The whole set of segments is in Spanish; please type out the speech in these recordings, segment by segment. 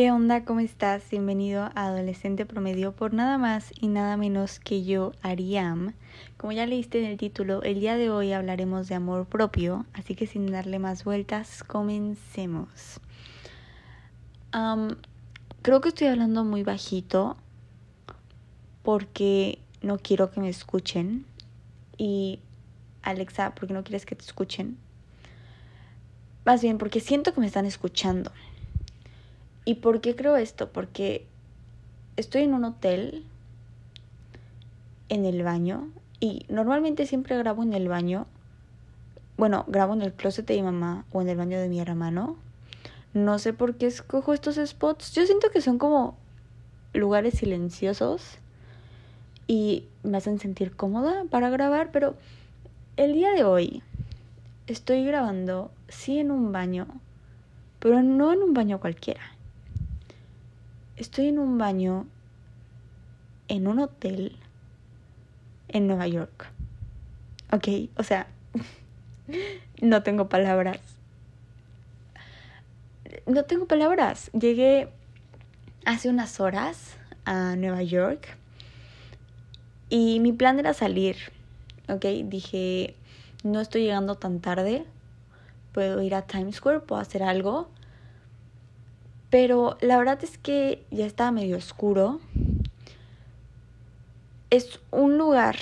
¿Qué onda? ¿Cómo estás? Bienvenido a Adolescente Promedio por nada más y nada menos que yo, Ariam. Como ya leíste en el título, el día de hoy hablaremos de amor propio, así que sin darle más vueltas, comencemos. creo que estoy hablando muy bajito porque no quiero que me escuchen. Y Alexa, ¿por qué no quieres que te escuchen? Más bien, porque siento que me están escuchando. ¿Y por qué creo esto? Porque estoy en un hotel, en el baño, y normalmente siempre grabo en el baño. Bueno, grabo en el closet de mi mamá o en el baño de mi hermano. No sé por qué escojo estos spots. Yo siento que son como lugares silenciosos y me hacen sentir cómoda para grabar, pero el día de hoy estoy grabando, sí, en un baño, pero no en un baño cualquiera estoy en un baño en un hotel en Nueva York. Ok, o sea, no tengo palabras. No tengo palabras. Llegué hace unas horas a Nueva York y mi plan era salir. Ok, dije, no estoy llegando tan tarde. Puedo ir a Times Square, puedo hacer algo. Pero la verdad es que ya estaba medio oscuro. Es un lugar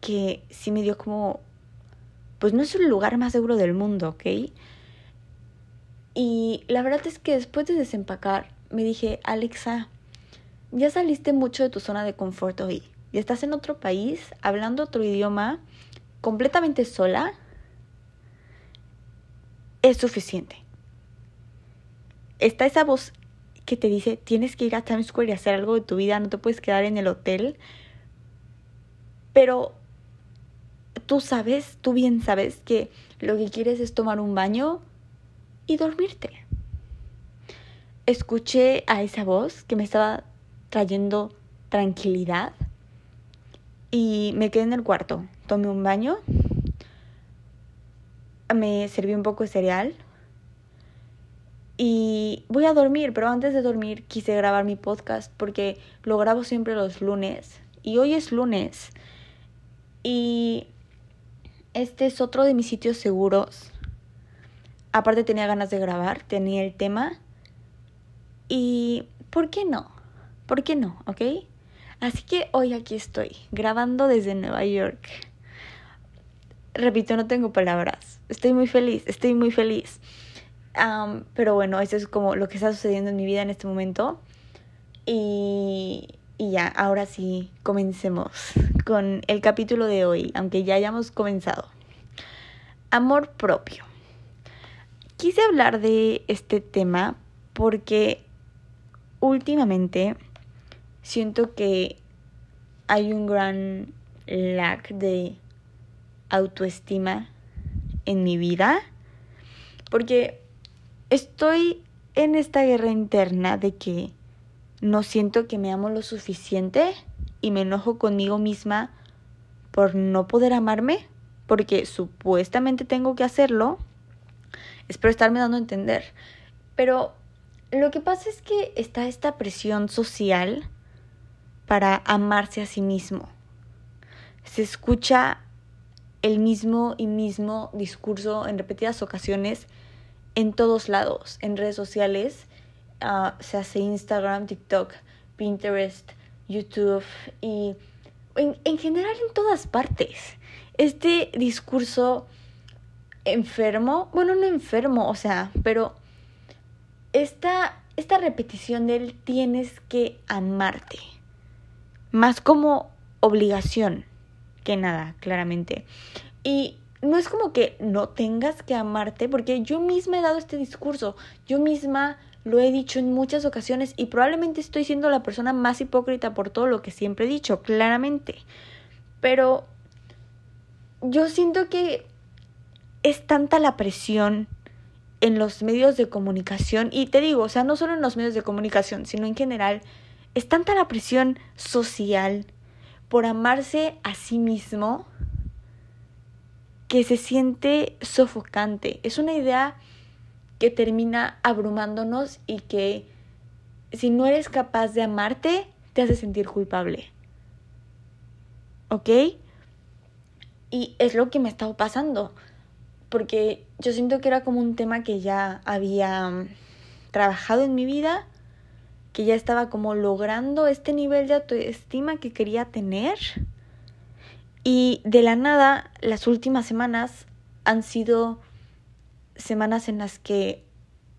que sí me dio como... Pues no es el lugar más seguro del mundo, ¿ok? Y la verdad es que después de desempacar me dije, Alexa, ya saliste mucho de tu zona de confort hoy. Y estás en otro país, hablando otro idioma, completamente sola. Es suficiente está esa voz que te dice, tienes que ir a Times Square y hacer algo de tu vida, no te puedes quedar en el hotel. Pero tú sabes, tú bien sabes que lo que quieres es tomar un baño y dormirte. Escuché a esa voz que me estaba trayendo tranquilidad y me quedé en el cuarto. Tomé un baño, me serví un poco de cereal, y voy a dormir, pero antes de dormir quise grabar mi podcast porque lo grabo siempre los lunes. Y hoy es lunes. Y este es otro de mis sitios seguros. Aparte tenía ganas de grabar, tenía el tema. Y ¿por qué no? ¿Por qué no? ¿Ok? Así que hoy aquí estoy, grabando desde Nueva York. Repito, no tengo palabras. Estoy muy feliz, estoy muy feliz pero bueno, eso es como lo que está sucediendo en mi vida en este momento. Y, y ya, ahora sí, comencemos con el capítulo de hoy, aunque ya hayamos comenzado. Amor propio. Quise hablar de este tema porque últimamente siento que hay un gran lack de autoestima en mi vida. Porque estoy en esta guerra interna de que no siento que me amo lo suficiente y me enojo conmigo misma por no poder amarme, porque supuestamente tengo que hacerlo. Espero estarme dando a entender. Pero lo que pasa es que está esta presión social para amarse a sí mismo. Se escucha el mismo y mismo discurso en repetidas ocasiones en todos lados, en redes sociales, uh, se hace Instagram, TikTok, Pinterest, YouTube y en, en general en todas partes. Este discurso enfermo, bueno, no enfermo, o sea, pero esta, esta repetición del tienes que amarte, más como obligación que nada, claramente. Y no es como que no tengas que amarte, porque yo misma he dado este discurso, yo misma lo he dicho en muchas ocasiones y probablemente estoy siendo la persona más hipócrita por todo lo que siempre he dicho, claramente. Pero yo siento que es tanta la presión en los medios de comunicación, y te digo, o sea, no solo en los medios de comunicación, sino en general, es tanta la presión social por amarse a sí mismo que se siente sofocante. Es una idea que termina abrumándonos y que si no eres capaz de amarte, te hace sentir culpable. ¿Ok? Y es lo que me ha estado pasando. Porque yo siento que era como un tema que ya había mm, trabajado en mi vida, que ya estaba como logrando este nivel de autoestima que quería tener. Y de la nada, las últimas semanas han sido semanas en las que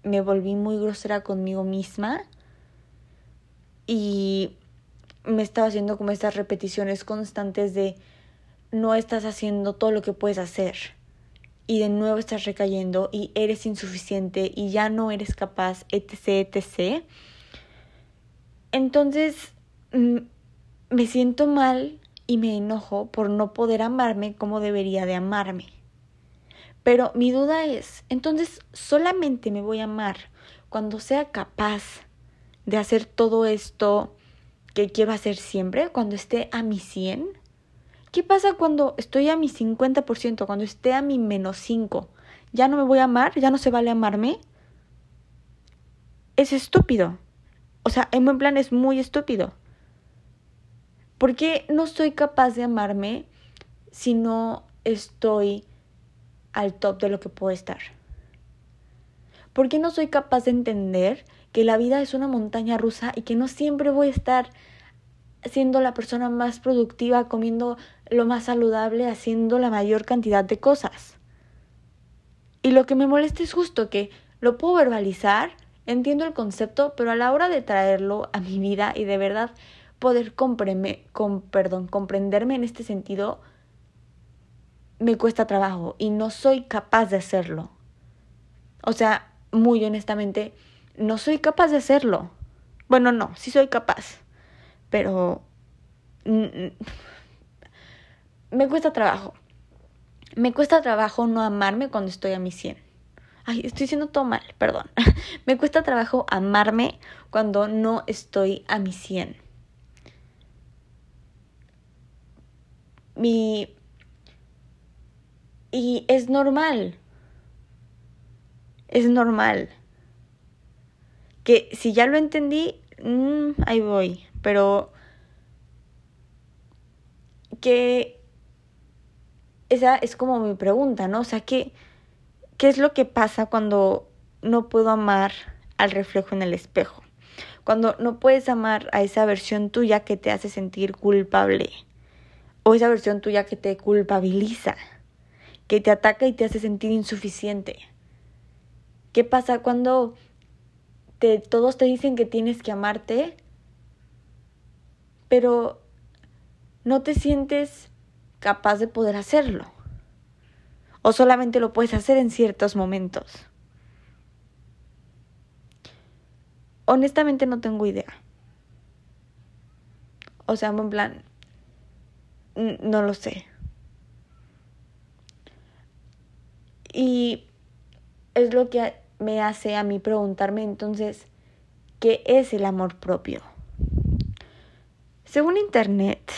me volví muy grosera conmigo misma y me estaba haciendo como estas repeticiones constantes de no estás haciendo todo lo que puedes hacer y de nuevo estás recayendo y eres insuficiente y ya no eres capaz, etc., etc. Entonces mm, me siento mal y me enojo por no poder amarme como debería de amarme. Pero mi duda es, entonces solamente me voy a amar cuando sea capaz de hacer todo esto que quiero hacer siempre, cuando esté a mi 100. ¿Qué pasa cuando estoy a mi 50%, cuando esté a mi menos 5? ¿Ya no me voy a amar? ¿Ya no se vale amarme? Es estúpido. O sea, en buen plan es muy estúpido. ¿Por qué no soy capaz de amarme si no estoy al top de lo que puedo estar? ¿Por qué no soy capaz de entender que la vida es una montaña rusa y que no siempre voy a estar siendo la persona más productiva, comiendo lo más saludable, haciendo la mayor cantidad de cosas? Y lo que me molesta es justo que lo puedo verbalizar, entiendo el concepto, pero a la hora de traerlo a mi vida y de verdad poder con, perdón, comprenderme en este sentido, me cuesta trabajo y no soy capaz de hacerlo. O sea, muy honestamente, no soy capaz de hacerlo. Bueno, no, sí soy capaz, pero me cuesta trabajo. Me cuesta trabajo no amarme cuando estoy a mi 100. Ay, estoy diciendo todo mal, perdón. me cuesta trabajo amarme cuando no estoy a mi 100. Mi y es normal. Es normal. Que si ya lo entendí, mm, ahí voy. Pero que esa es como mi pregunta, ¿no? O sea, ¿qué, ¿qué es lo que pasa cuando no puedo amar al reflejo en el espejo? Cuando no puedes amar a esa versión tuya que te hace sentir culpable o esa versión tuya que te culpabiliza que te ataca y te hace sentir insuficiente. ¿Qué pasa cuando te, todos te dicen que tienes que amarte, pero no te sientes capaz de poder hacerlo? ¿O solamente lo puedes hacer en ciertos momentos? Honestamente no tengo idea. O sea, en plan, no lo sé. Y es lo que me hace a mí preguntarme entonces, ¿qué es el amor propio? Según internet,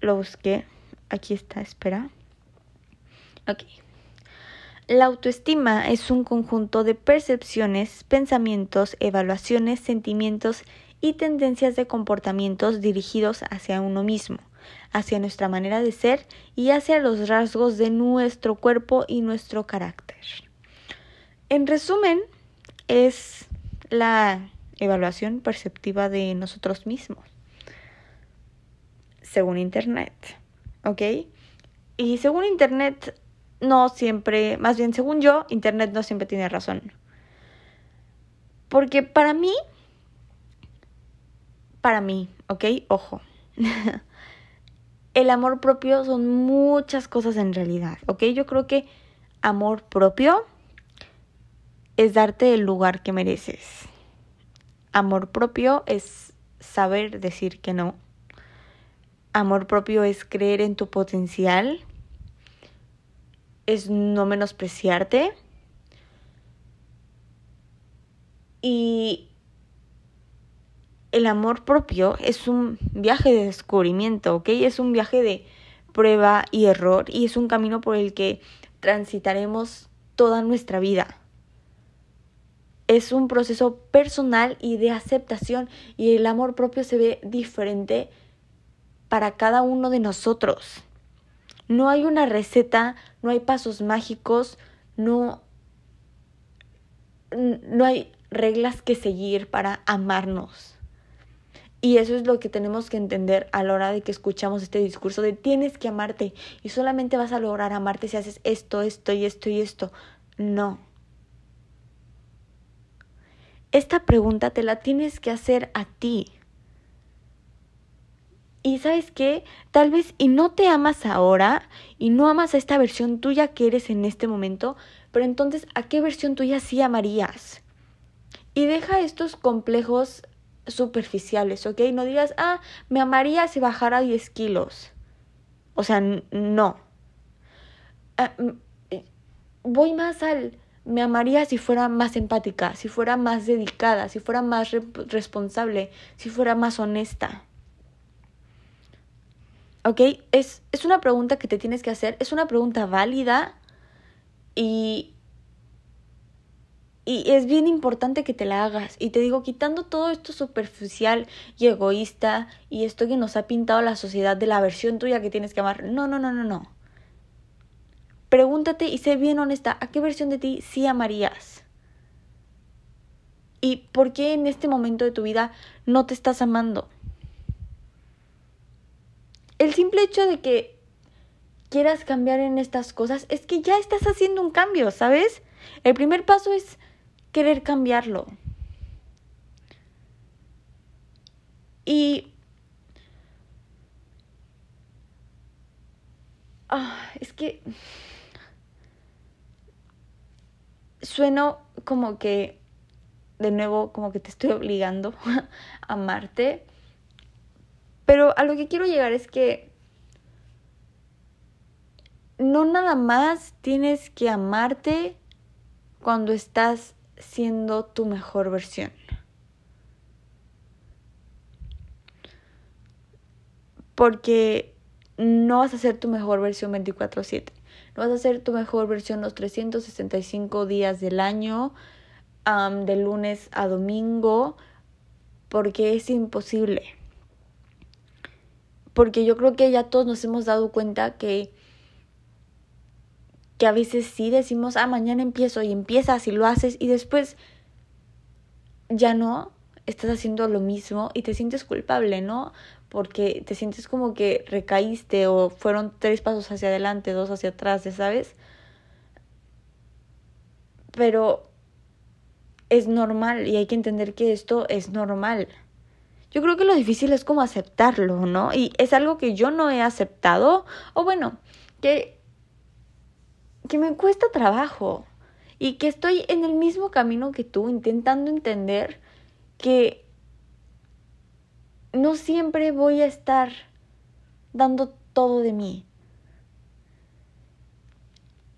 lo busqué, aquí está, espera. Ok. La autoestima es un conjunto de percepciones, pensamientos, evaluaciones, sentimientos y tendencias de comportamientos dirigidos hacia uno mismo hacia nuestra manera de ser y hacia los rasgos de nuestro cuerpo y nuestro carácter. En resumen, es la evaluación perceptiva de nosotros mismos, según Internet, ¿ok? Y según Internet, no siempre, más bien según yo, Internet no siempre tiene razón. Porque para mí, para mí, ¿ok? Ojo. el amor propio son muchas cosas en realidad, ¿ok? Yo creo que amor propio es darte el lugar que mereces. Amor propio es saber decir que no. Amor propio es creer en tu potencial. Es no menospreciarte. Y el amor propio es un viaje de descubrimiento, ¿ok? Es un viaje de prueba y error y es un camino por el que transitaremos toda nuestra vida. es un proceso personal y de aceptación y el amor propio se ve diferente para cada uno de nosotros. No hay una receta, no hay pasos mágicos, no, no hay reglas que seguir para amarnos. Y eso es lo que tenemos que entender a la hora de que escuchamos este discurso de tienes que amarte y solamente vas a lograr amarte si haces esto, esto y esto y esto. No. Esta pregunta te la tienes que hacer a ti. Y sabes qué, tal vez y no te amas ahora y no amas a esta versión tuya que eres en este momento, pero entonces ¿a qué versión tuya sí amarías? Y deja estos complejos superficiales, ¿ok? No digas, ah, me amaría si bajara 10 kilos. O sea, no. Ah, voy más al, me amaría si fuera más empática, si fuera más dedicada, si fuera más responsable, si fuera más honesta. ¿Ok? Es, es una pregunta que te tienes que hacer, es una pregunta válida y, y es bien importante que te la hagas. Y te digo, quitando todo esto superficial y egoísta y esto que nos ha pintado la sociedad de la versión tuya que tienes que amar. No, no, no, no, no. Pregúntate y sé bien honesta, ¿a qué versión de ti sí amarías? ¿Y por qué en este momento de tu vida no te estás amando? el simple hecho de que quieras cambiar en estas cosas es que ya estás haciendo un cambio, ¿sabes? El primer paso es querer cambiarlo. Y... Ah, es que... Sueno como que, de nuevo, como que te estoy obligando a amarte. Pero a lo que quiero llegar es que no nada más tienes que amarte cuando estás siendo tu mejor versión. Porque no vas a ser tu mejor versión 24/7. No vas a ser tu mejor versión los 365 días del año, de lunes a domingo, porque es imposible porque yo creo que ya todos nos hemos dado cuenta que que a veces sí decimos, ah, mañana empiezo y empiezas y lo haces y después ya no, estás haciendo lo mismo y te sientes culpable, ¿no? Porque te sientes como que recaíste o fueron tres pasos hacia adelante, dos hacia atrás, ¿sabes? Pero es normal y hay que entender que esto es normal. Yo creo que lo difícil es como aceptarlo, ¿no? Y es algo que yo no he aceptado, o bueno, que, que me cuesta trabajo y que estoy en el mismo camino que tú, intentando entender que no siempre voy a estar dando todo de mí.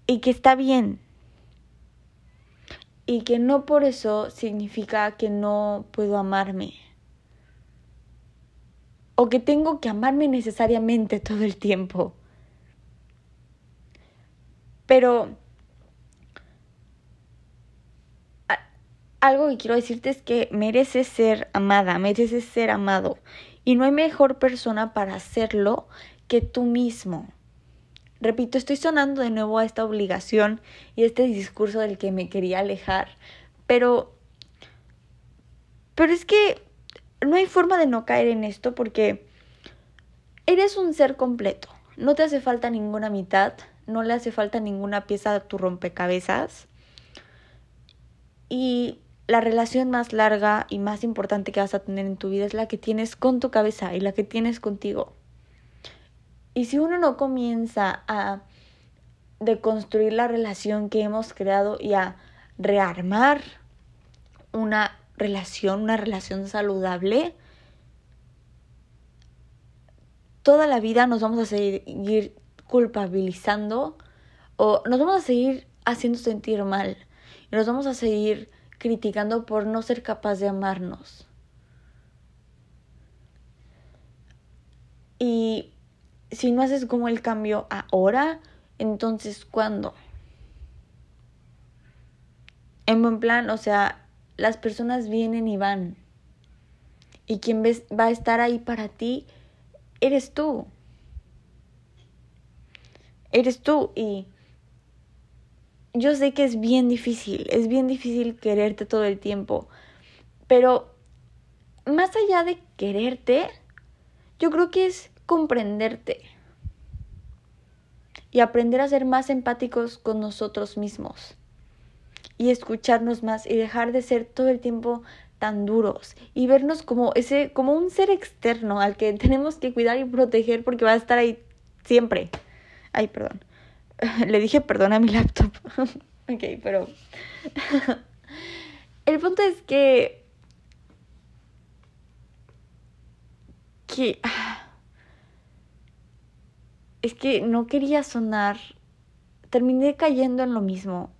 Y que está bien. Y que no por eso significa que no puedo amarme o que tengo que amarme necesariamente todo el tiempo. Pero algo que quiero decirte es que mereces ser amada, mereces ser amado. Y no hay mejor persona para hacerlo que tú mismo. Repito, estoy sonando de nuevo a esta obligación y este discurso del que me quería alejar, pero pero es que no hay forma de no caer en esto porque eres un ser completo. No te hace falta ninguna mitad, no le hace falta ninguna pieza de tu rompecabezas. Y la relación más larga y más importante que vas a tener en tu vida es la que tienes con tu cabeza y la que tienes contigo. Y si uno no comienza a deconstruir la relación que hemos creado y a rearmar una relación, una relación saludable, toda la vida nos vamos a seguir culpabilizando o nos vamos a seguir haciendo sentir mal y nos vamos a seguir criticando por no ser capaz de amarnos. Y si no haces como el cambio ahora, entonces ¿cuándo? En buen plan, o sea, las personas vienen y van. Y quien va a estar ahí para ti eres tú. Eres tú y yo sé que es bien difícil, es bien difícil quererte todo el tiempo, pero más allá de quererte, yo creo que es comprenderte y aprender a ser más empáticos con nosotros mismos y escucharnos más y dejar de ser todo el tiempo tan duros y vernos como ese como un ser externo al que tenemos que cuidar y proteger porque va a estar ahí siempre. Ay, perdón. Le dije perdón a mi laptop. ok, pero el punto es que que es que no quería sonar terminé cayendo en lo mismo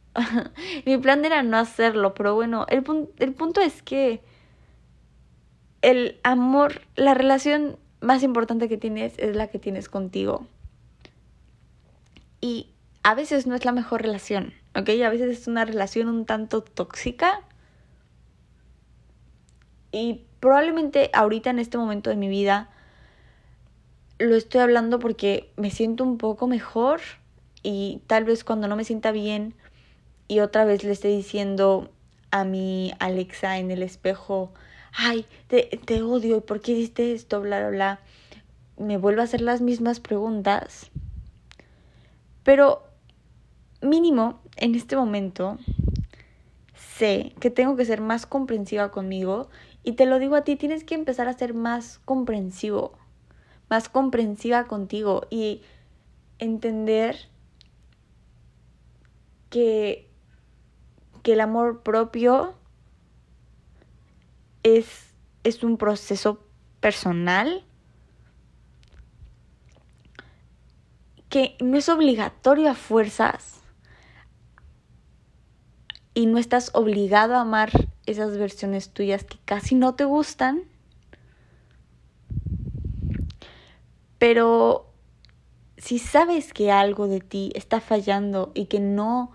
Mi plan era no hacerlo, pero bueno, el, el punto es que el amor, la relación más importante que tienes es la que tienes contigo. Y a veces no es la mejor relación, ¿ok? A veces es una relación un tanto tóxica. Y probablemente ahorita en este momento de mi vida lo estoy hablando porque me siento un poco mejor y tal vez cuando no me sienta bien y otra vez le estoy diciendo a mi Alexa en el espejo, ay, te, te odio, ¿y por qué hiciste esto? Bla, bla, bla. Me vuelve a hacer las mismas preguntas. Pero mínimo, en este momento, sé que tengo que ser más comprensiva conmigo y te lo digo a ti, tienes que empezar a ser más comprensivo, más comprensiva contigo y entender que que el amor propio es, es un proceso personal que no es obligatorio a fuerzas y no estás obligado a amar esas versiones tuyas que casi no te gustan. Pero si sabes que algo de ti está fallando y que no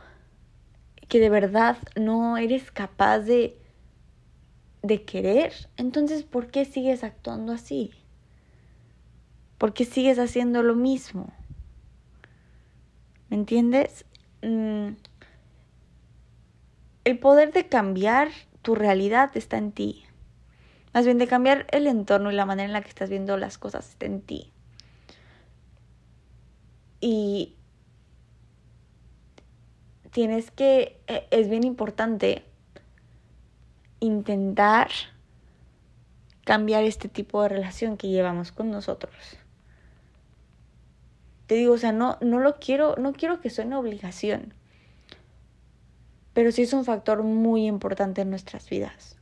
que de verdad no eres capaz de, de querer, entonces ¿por qué sigues actuando así? ¿Por qué sigues haciendo lo mismo? ¿Me entiendes? Mm, el poder de cambiar tu realidad está en ti. Más bien de cambiar el entorno y la manera en la que estás viendo las cosas está en ti. Y tienes que, eh, es bien importante intentar cambiar este tipo de relación que llevamos con nosotros. Te digo, o sea, no, no lo quiero, no quiero que suene obligación, pero sí es un factor muy importante en nuestras vidas.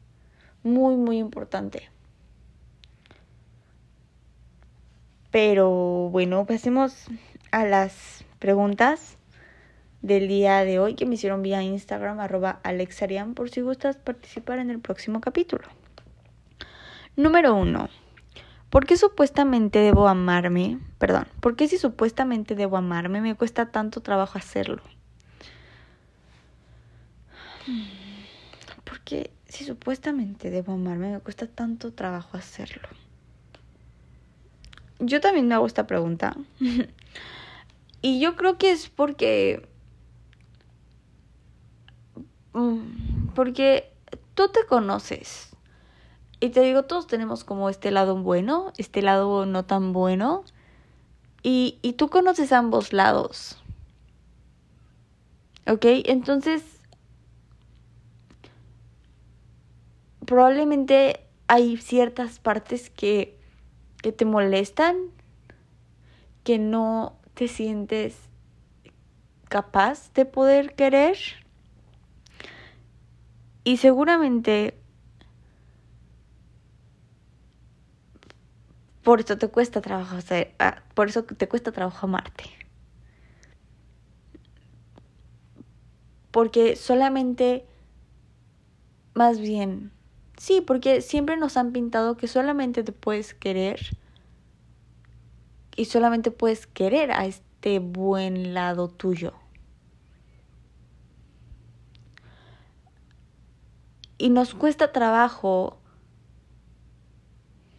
Muy, muy importante. Pero bueno, pasemos a las preguntas del día de hoy que me hicieron vía Instagram arroba alexarian por si gustas participar en el próximo capítulo. Número uno. ¿Por qué supuestamente debo amarme? Perdón, ¿por qué si supuestamente debo amarme me cuesta tanto trabajo hacerlo? ¿Por qué si supuestamente debo amarme me cuesta tanto trabajo hacerlo? Yo también me hago esta pregunta. y yo creo que es porque Mm, porque tú te conoces. Y te digo, todos tenemos como este lado bueno, este lado no tan bueno. Y, y tú conoces ambos lados. ¿Ok? Entonces, probablemente hay ciertas partes que, que te molestan, que no te sientes capaz de poder querer. Y seguramente por eso te cuesta trabajo hacer, ah, por eso te cuesta trabajo amarte. Porque solamente, más bien, sí, porque siempre nos han pintado que solamente te puedes querer y solamente puedes querer a este buen lado tuyo. y nos cuesta trabajo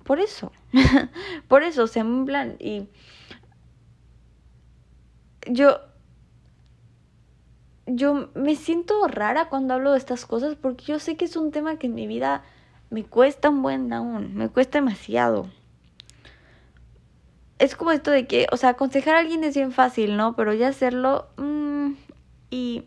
por eso. por eso, o sea, en plan, y yo yo me siento rara cuando hablo de estas cosas porque yo sé que es un tema que en mi vida me cuesta un buen aún, me cuesta demasiado. Es como esto de que, o sea, aconsejar a alguien es bien fácil, ¿no? Pero ya hacerlo... Mmm, y...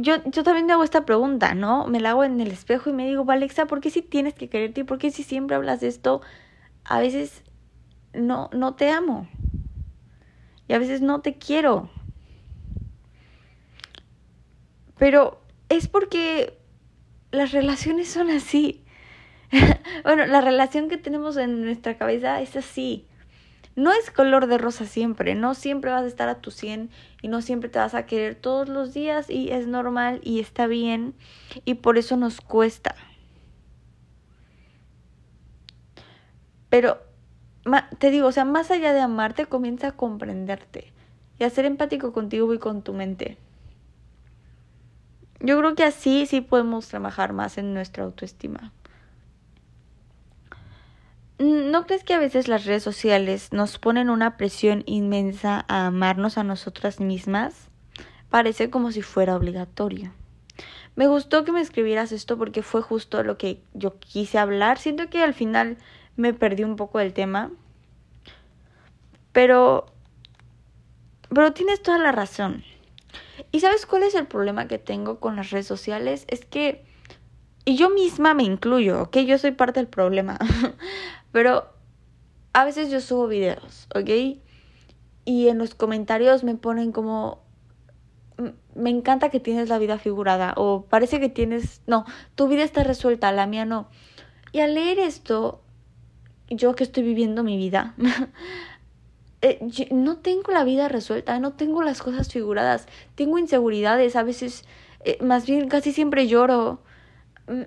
Yo, yo también me hago esta pregunta, ¿no? Me la hago en el espejo y me digo, Alexa, ¿por qué si tienes que quererte por qué si siempre hablas de esto, a veces no, no te amo? y a veces no te quiero. Pero es porque las relaciones son así. bueno, la relación que tenemos en nuestra cabeza es así. No es color de rosa siempre, no siempre vas a estar a tu 100 y no siempre te vas a querer todos los días y es normal y está bien y por eso nos cuesta. Pero te digo, o sea, más allá de amarte, comienza a comprenderte y a ser empático contigo y con tu mente. Yo creo que así sí podemos trabajar más en nuestra autoestima. ¿No crees que a veces las redes sociales nos ponen una presión inmensa a amarnos a nosotras mismas? Parece como si fuera obligatorio. Me gustó que me escribieras esto porque fue justo lo que yo quise hablar. Siento que al final me perdí un poco del tema. Pero... Pero tienes toda la razón. ¿Y sabes cuál es el problema que tengo con las redes sociales? Es que... Y yo misma me incluyo, ¿ok? Yo soy parte del problema. Pero a veces yo subo videos, ¿ok? Y en los comentarios me ponen como... Me encanta que tienes la vida figurada. O parece que tienes... No, tu vida está resuelta, la mía no. Y al leer esto, yo que estoy viviendo mi vida, eh, no tengo la vida resuelta, no tengo las cosas figuradas, tengo inseguridades, a veces, eh, más bien casi siempre lloro,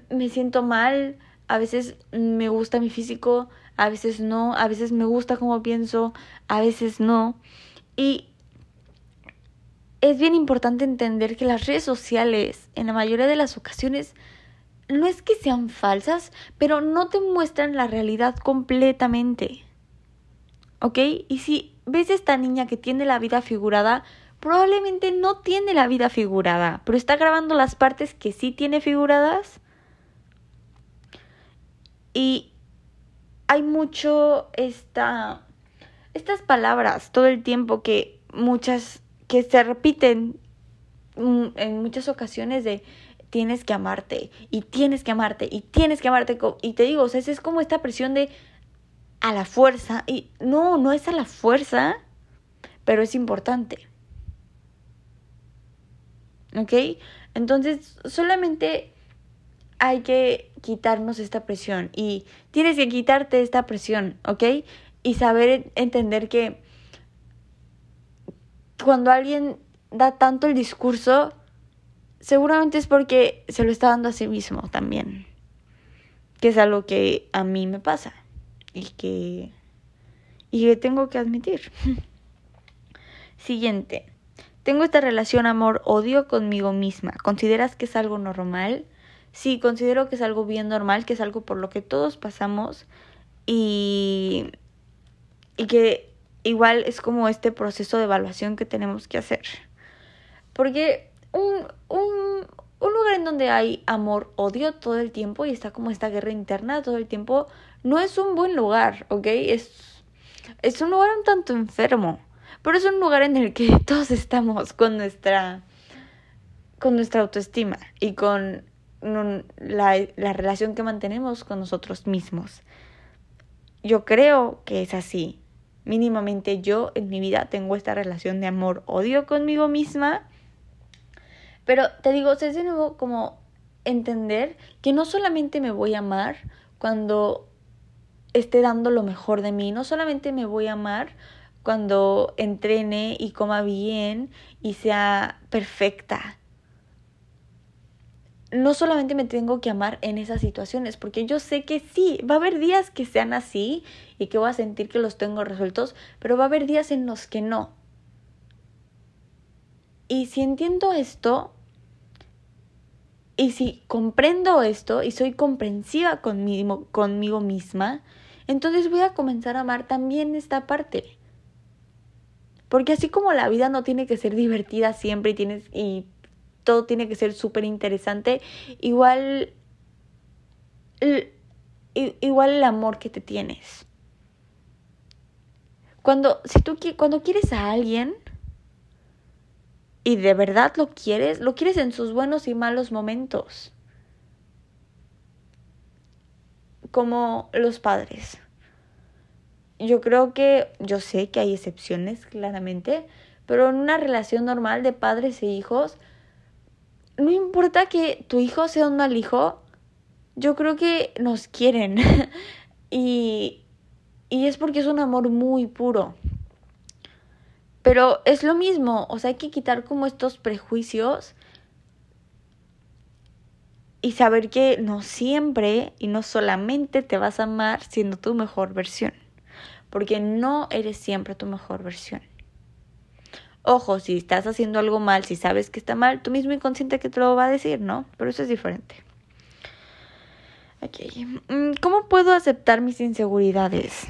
me siento mal, a veces me gusta mi físico, a veces no, a veces me gusta como pienso, a veces no. Y es bien importante entender que las redes sociales, en la mayoría de las ocasiones, no es que sean falsas, pero no te muestran la realidad completamente. ¿Ok? Y si ves a esta niña que tiene la vida figurada, probablemente no tiene la vida figurada, pero está grabando las partes que sí tiene figuradas. Y hay mucho esta estas palabras todo el tiempo que muchas que se repiten mm, en muchas ocasiones de tienes que amarte y tienes que amarte y tienes que amarte. Y te digo, o sea, es como esta presión de a la fuerza. Y no, no es a la fuerza, pero es importante. ¿Ok? Entonces, solamente hay que quitarnos esta presión y tienes que quitarte esta presión, ¿ok? Y saber entender que cuando alguien da tanto el discurso, seguramente es porque se lo está dando a sí mismo también. Que es algo que a mí me pasa y que, y que tengo que admitir. Siguiente. Tengo esta relación amor-odio conmigo misma. ¿Consideras que es algo normal? Sí, considero que es algo bien normal, que es algo por lo que todos pasamos y, y que igual es como este proceso de evaluación que tenemos que hacer. Porque un, un, un lugar en donde hay amor, odio todo el tiempo y está como esta guerra interna todo el tiempo, no es un buen lugar, ¿ok? Es, es un lugar un tanto enfermo, pero es un lugar en el que todos estamos con nuestra, con nuestra autoestima y con la, la relación que mantenemos con nosotros mismos. Yo creo que es así. Mínimamente yo en mi vida tengo esta relación de amor-odio conmigo misma pero te digo, es de nuevo como entender que no solamente me voy a amar cuando esté dando lo mejor de mí, no solamente me voy a amar cuando entrene y coma bien y sea perfecta. No solamente me tengo que amar en esas situaciones, porque yo sé que sí, va a haber días que sean así y que voy a sentir que los tengo resueltos, pero va a haber días en los que no. Y si entiendo esto, Y si comprendo esto y soy comprensiva conmigo, conmigo misma, entonces voy a comenzar a amar también esta parte. Porque así como la vida no tiene que ser divertida siempre y tienes y todo tiene que ser súper interesante, igual igual el amor que te tienes. Cuando si tú cuando quieres a alguien, y de verdad lo quieres, lo quieres en sus buenos y malos momentos. Como los padres. Yo creo que, yo sé que hay excepciones, claramente, pero en una relación normal de padres e hijos, no importa que tu hijo sea un mal hijo, yo creo que nos quieren. y, y es porque es un amor muy puro. Pero es lo mismo, o sea, hay que quitar como estos prejuicios y saber que no siempre y no solamente te vas a amar siendo tu mejor versión, porque no eres siempre tu mejor versión. Ojo, si estás haciendo algo mal, si sabes que está mal, tú mismo inconsciente que te lo va a decir, ¿no? Pero eso es diferente. Ok. Mm, ¿Cómo puedo aceptar mis inseguridades?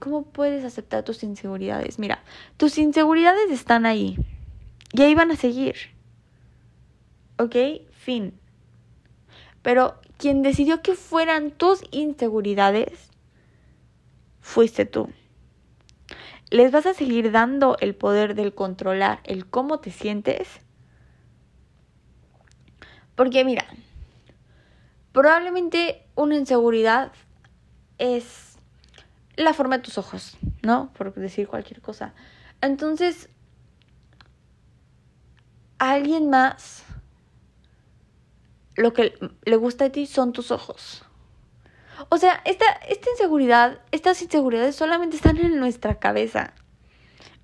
¿Cómo puedes aceptar tus inseguridades? Mira, tus inseguridades están ahí y ahí van a seguir. ¿Ok? Fin. Pero quien decidió que fueran tus inseguridades fuiste tú. ¿Les vas a seguir dando el poder del controlar el cómo te sientes? Porque mira, probablemente una inseguridad es la forma de tus ojos, ¿no? Por decir cualquier cosa. Entonces, a alguien más lo que le gusta de ti son tus ojos. O sea, esta, esta inseguridad, estas inseguridades solamente están en nuestra cabeza.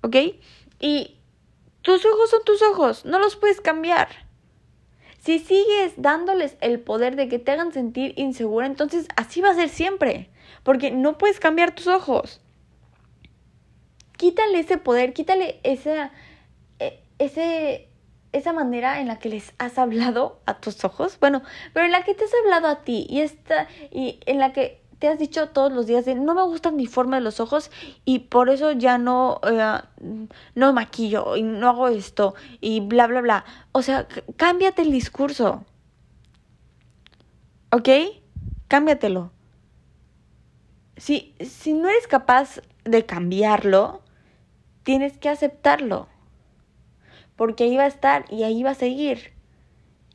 ¿Ok? Y tus ojos son tus ojos, no los puedes cambiar. Si sigues dándoles el poder de que te hagan sentir insegura, entonces así va a ser siempre. Porque no puedes cambiar tus ojos. Quítale ese poder, quítale e, ese, esa manera en la que les has hablado a tus ojos. Bueno, pero en la que te has hablado a ti y, esta, y en la que te has dicho todos los días de no me gusta mi forma de los ojos y por eso ya no, eh, no maquillo y no hago esto y bla, bla, bla. O sea, cámbiate el discurso. ¿Ok? Cámbiatelo si, si no eres capaz de cambiarlo, tienes que aceptarlo. Porque ahí va a estar y ahí va a seguir.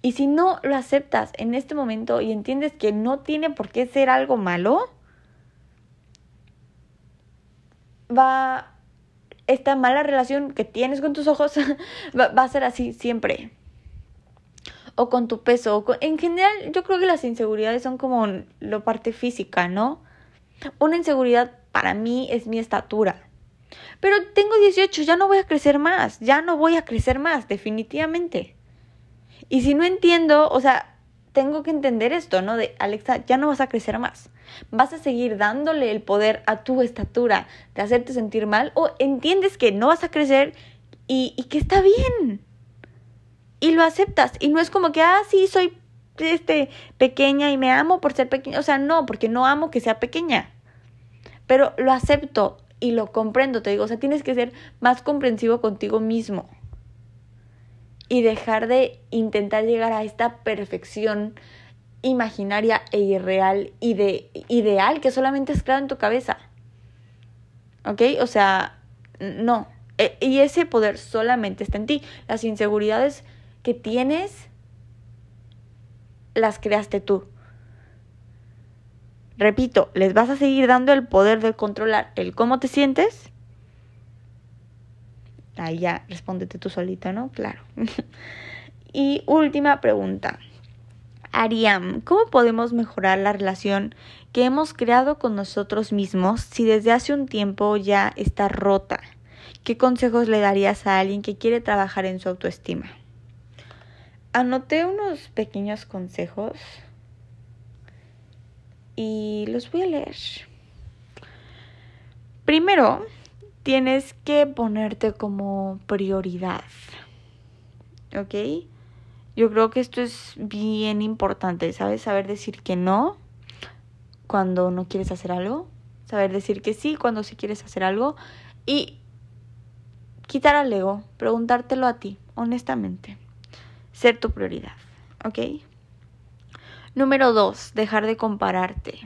Y si no lo aceptas en este momento y entiendes que no tiene por qué ser algo malo, va esta mala relación que tienes con tus ojos va, a ser así siempre. O con tu peso. en general, yo creo que las inseguridades son como lo parte física, ¿no? Una inseguridad para mí es mi estatura. Pero tengo 18, ya no voy a crecer más, ya no voy a crecer más, definitivamente. Y si no entiendo, o sea, tengo que entender esto, ¿no? De Alexa, ya no vas a crecer más. Vas a seguir dándole el poder a tu estatura de hacerte sentir mal o entiendes que no vas a crecer y, y que está bien. Y lo aceptas. Y no es como que, ah, sí, soy este, pequeña y me amo por ser pequeña. O sea, no, porque no amo que sea pequeña. Pero lo acepto y lo comprendo, te digo. O sea, tienes que ser más comprensivo contigo mismo. Y dejar de intentar llegar a esta perfección imaginaria e irreal y de ideal que solamente has creado en tu cabeza. ¿Ok? O sea, no. E, y ese poder solamente está en ti. Las inseguridades que tienes las creaste tú. Repito, ¿les vas a seguir dando el poder de controlar el cómo te sientes? Ahí ya, respóndete tú solita, ¿no? Claro. y última pregunta. Ariam, ¿cómo podemos mejorar la relación que hemos creado con nosotros mismos si desde hace un tiempo ya está rota? ¿Qué consejos le darías a alguien que quiere trabajar en su autoestima? anoté unos pequeños consejos y los voy a leer. Primero, tienes que ponerte como prioridad. ¿ok? Yo creo que esto es bien importante, ¿sabes? Saber decir que no cuando no quieres hacer algo, saber decir que sí cuando sí quieres hacer algo y quitar al ego, preguntártelo a ti, honestamente. Ser tu prioridad, ¿ok? Número dos, dejar de compararte.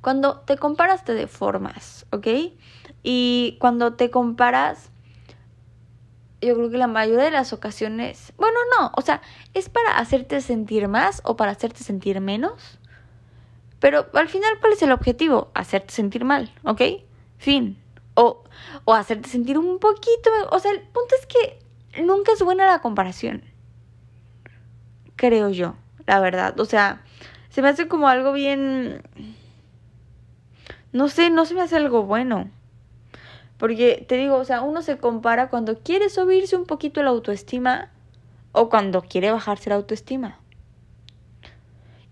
Cuando te comparas te deformas, ¿ok? Y cuando te comparas, yo creo que la mayoría de las ocasiones, bueno, no, o sea, es para hacerte sentir más o para hacerte sentir menos. Pero al final, ¿cuál es el objetivo? Hacerte sentir mal, ¿ok? Fin. O, o hacerte sentir un poquito, o sea, el punto es que nunca es buena la comparación. Creo yo, la verdad. O sea, se me hace como algo bien... No sé, no se me hace algo bueno. Porque te digo, o sea, uno se compara cuando quiere subirse un poquito la autoestima o cuando quiere bajarse la autoestima.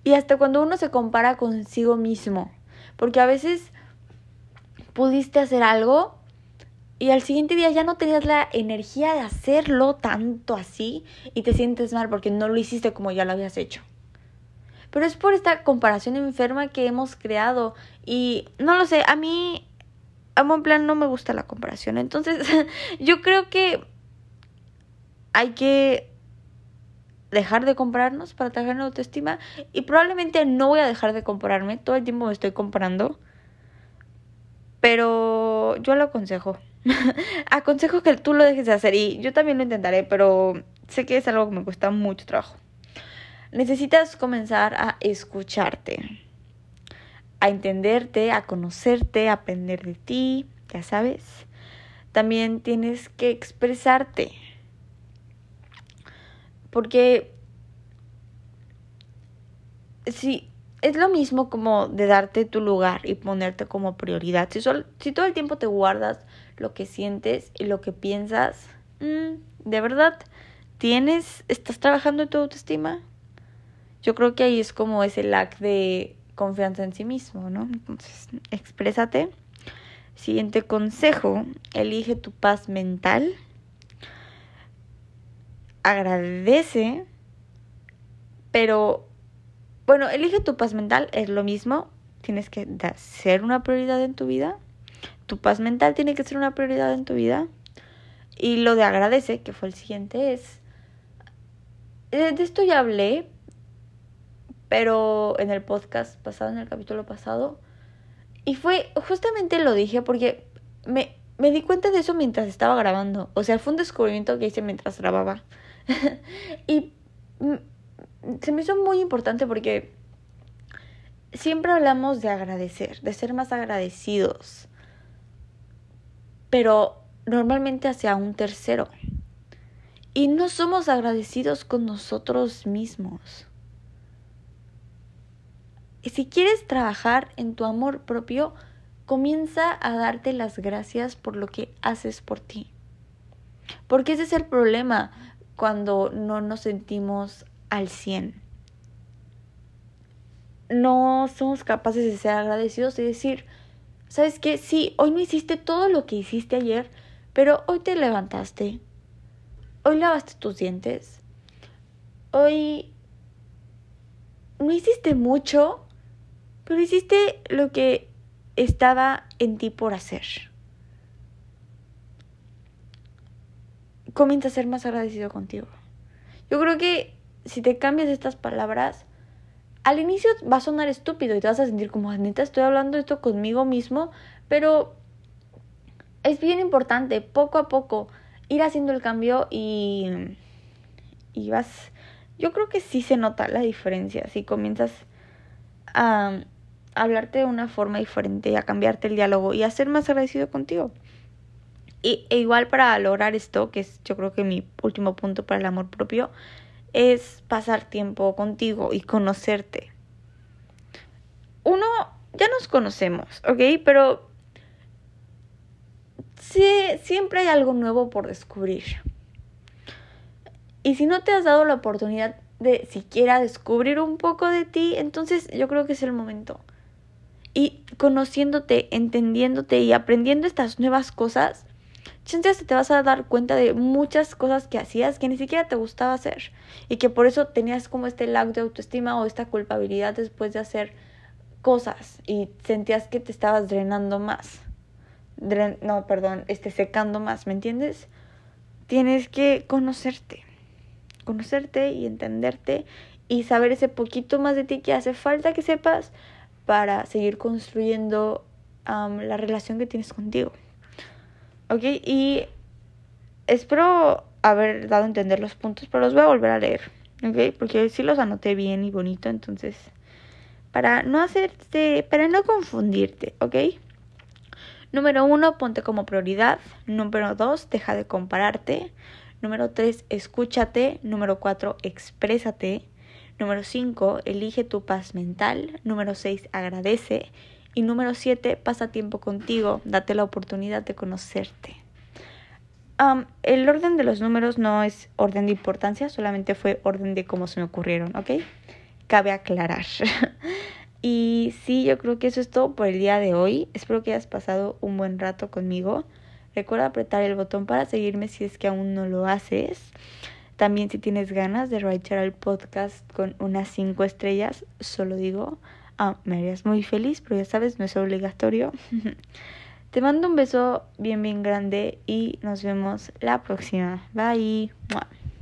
Y hasta cuando uno se compara consigo mismo. Porque a veces pudiste hacer algo y al siguiente día ya no tenías la energía de hacerlo tanto así y te sientes mal porque no lo hiciste como ya lo habías hecho. Pero es por esta comparación enferma que hemos creado y no lo sé, a mí a buen plan no me gusta la comparación. Entonces, yo creo que hay que dejar de compararnos para trabajar en autoestima y probablemente no voy a dejar de compararme, todo el tiempo me estoy comparando. Pero yo lo aconsejo. aconsejo que tú lo dejes de hacer y yo también lo intentaré, pero sé que es algo que me cuesta mucho trabajo. Necesitas comenzar a escucharte a entenderte, a conocerte, a aprender de ti, ya sabes. También tienes que expresarte. Porque si es lo mismo como de darte tu lugar y ponerte como prioridad. Si, si todo el tiempo te guardas lo que sientes y lo que piensas, mm, ¿de verdad tienes, estás trabajando en tu autoestima? Yo creo que ahí es como ese lack de confianza en sí mismo, ¿no? Entonces, exprésate. Siguiente consejo, elige tu paz mental. Agradece, pero bueno, elige tu paz mental, es lo mismo. Tienes que ser una prioridad en tu vida. Tu paz mental tiene que ser una prioridad en tu vida. Y lo de agradece, que fue el siguiente, es... De esto ya hablé, pero en el podcast pasado, en el capítulo pasado. Y fue, justamente lo dije porque me, me di cuenta de eso mientras estaba grabando. O sea, fue un descubrimiento que hice mientras grababa. y se me hizo muy importante porque siempre hablamos de agradecer, de ser más agradecidos. Pero normalmente hacia un tercero. Y no somos agradecidos con nosotros mismos. Y si quieres trabajar en tu amor propio, comienza a darte las gracias por lo que haces por ti. Porque ese es el problema cuando no nos sentimos al 100. No somos capaces de ser agradecidos y decir, ¿sabes qué? Sí, hoy no hiciste todo lo que hiciste ayer, pero hoy te levantaste. Hoy lavaste tus dientes. Hoy no hiciste mucho, pero hiciste lo que estaba en ti por hacer. Comienza a ser más agradecido contigo. Yo creo que si te cambias estas palabras, al inicio va a sonar estúpido y te vas a sentir como, neta, estoy hablando esto conmigo mismo, pero es bien importante, poco a poco, ir haciendo el cambio y, y vas, yo creo que sí se nota la diferencia si comienzas a hablarte de una forma diferente, a cambiarte el diálogo y a ser más agradecido contigo. Y, e igual para lograr esto, que es yo creo que mi último punto para el amor propio, es pasar tiempo contigo y conocerte. Uno, ya nos conocemos, ¿ok? Pero sí, siempre hay algo nuevo por descubrir. Y si no te has dado la oportunidad de siquiera descubrir un poco de ti, entonces yo creo que es el momento. Y conociéndote, entendiéndote y aprendiendo estas nuevas cosas, chance te vas a dar cuenta de muchas cosas que hacías que ni siquiera te gustaba hacer y que por eso tenías como este lag de autoestima o esta culpabilidad después de hacer cosas y sentías que te estabas drenando más. no, perdón, este secando más, ¿me entiendes? Tienes que conocerte, conocerte y entenderte y saber ese poquito más de ti que hace falta que sepas para seguir construyendo la relación que tienes contigo. ¿Ok? Y espero haber dado a entender los puntos, pero los voy a volver a leer. ¿Ok? Porque sí los anoté bien y bonito, entonces... Para no hacerte, para no confundirte, ¿ok? Número uno, ponte como prioridad. Número dos, deja de compararte. Número tres, escúchate. Número cuatro, exprésate. Número cinco, elige tu paz mental. Número seis, agradece. Y número 7, pasa tiempo contigo, date la oportunidad de conocerte. el orden de los números no es orden de importancia, solamente fue orden de cómo se me ocurrieron, ¿ok? Cabe aclarar. y sí, yo creo que eso es todo por el día de hoy. Espero que hayas pasado un buen rato conmigo. Recuerda apretar el botón para seguirme si es que aún no lo haces. También si tienes ganas de rechar el podcast con unas 5 estrellas, solo digo Ah, me harías muy feliz, pero ya sabes, no es obligatorio. Te mando un beso bien, bien grande y nos vemos la próxima. Bye.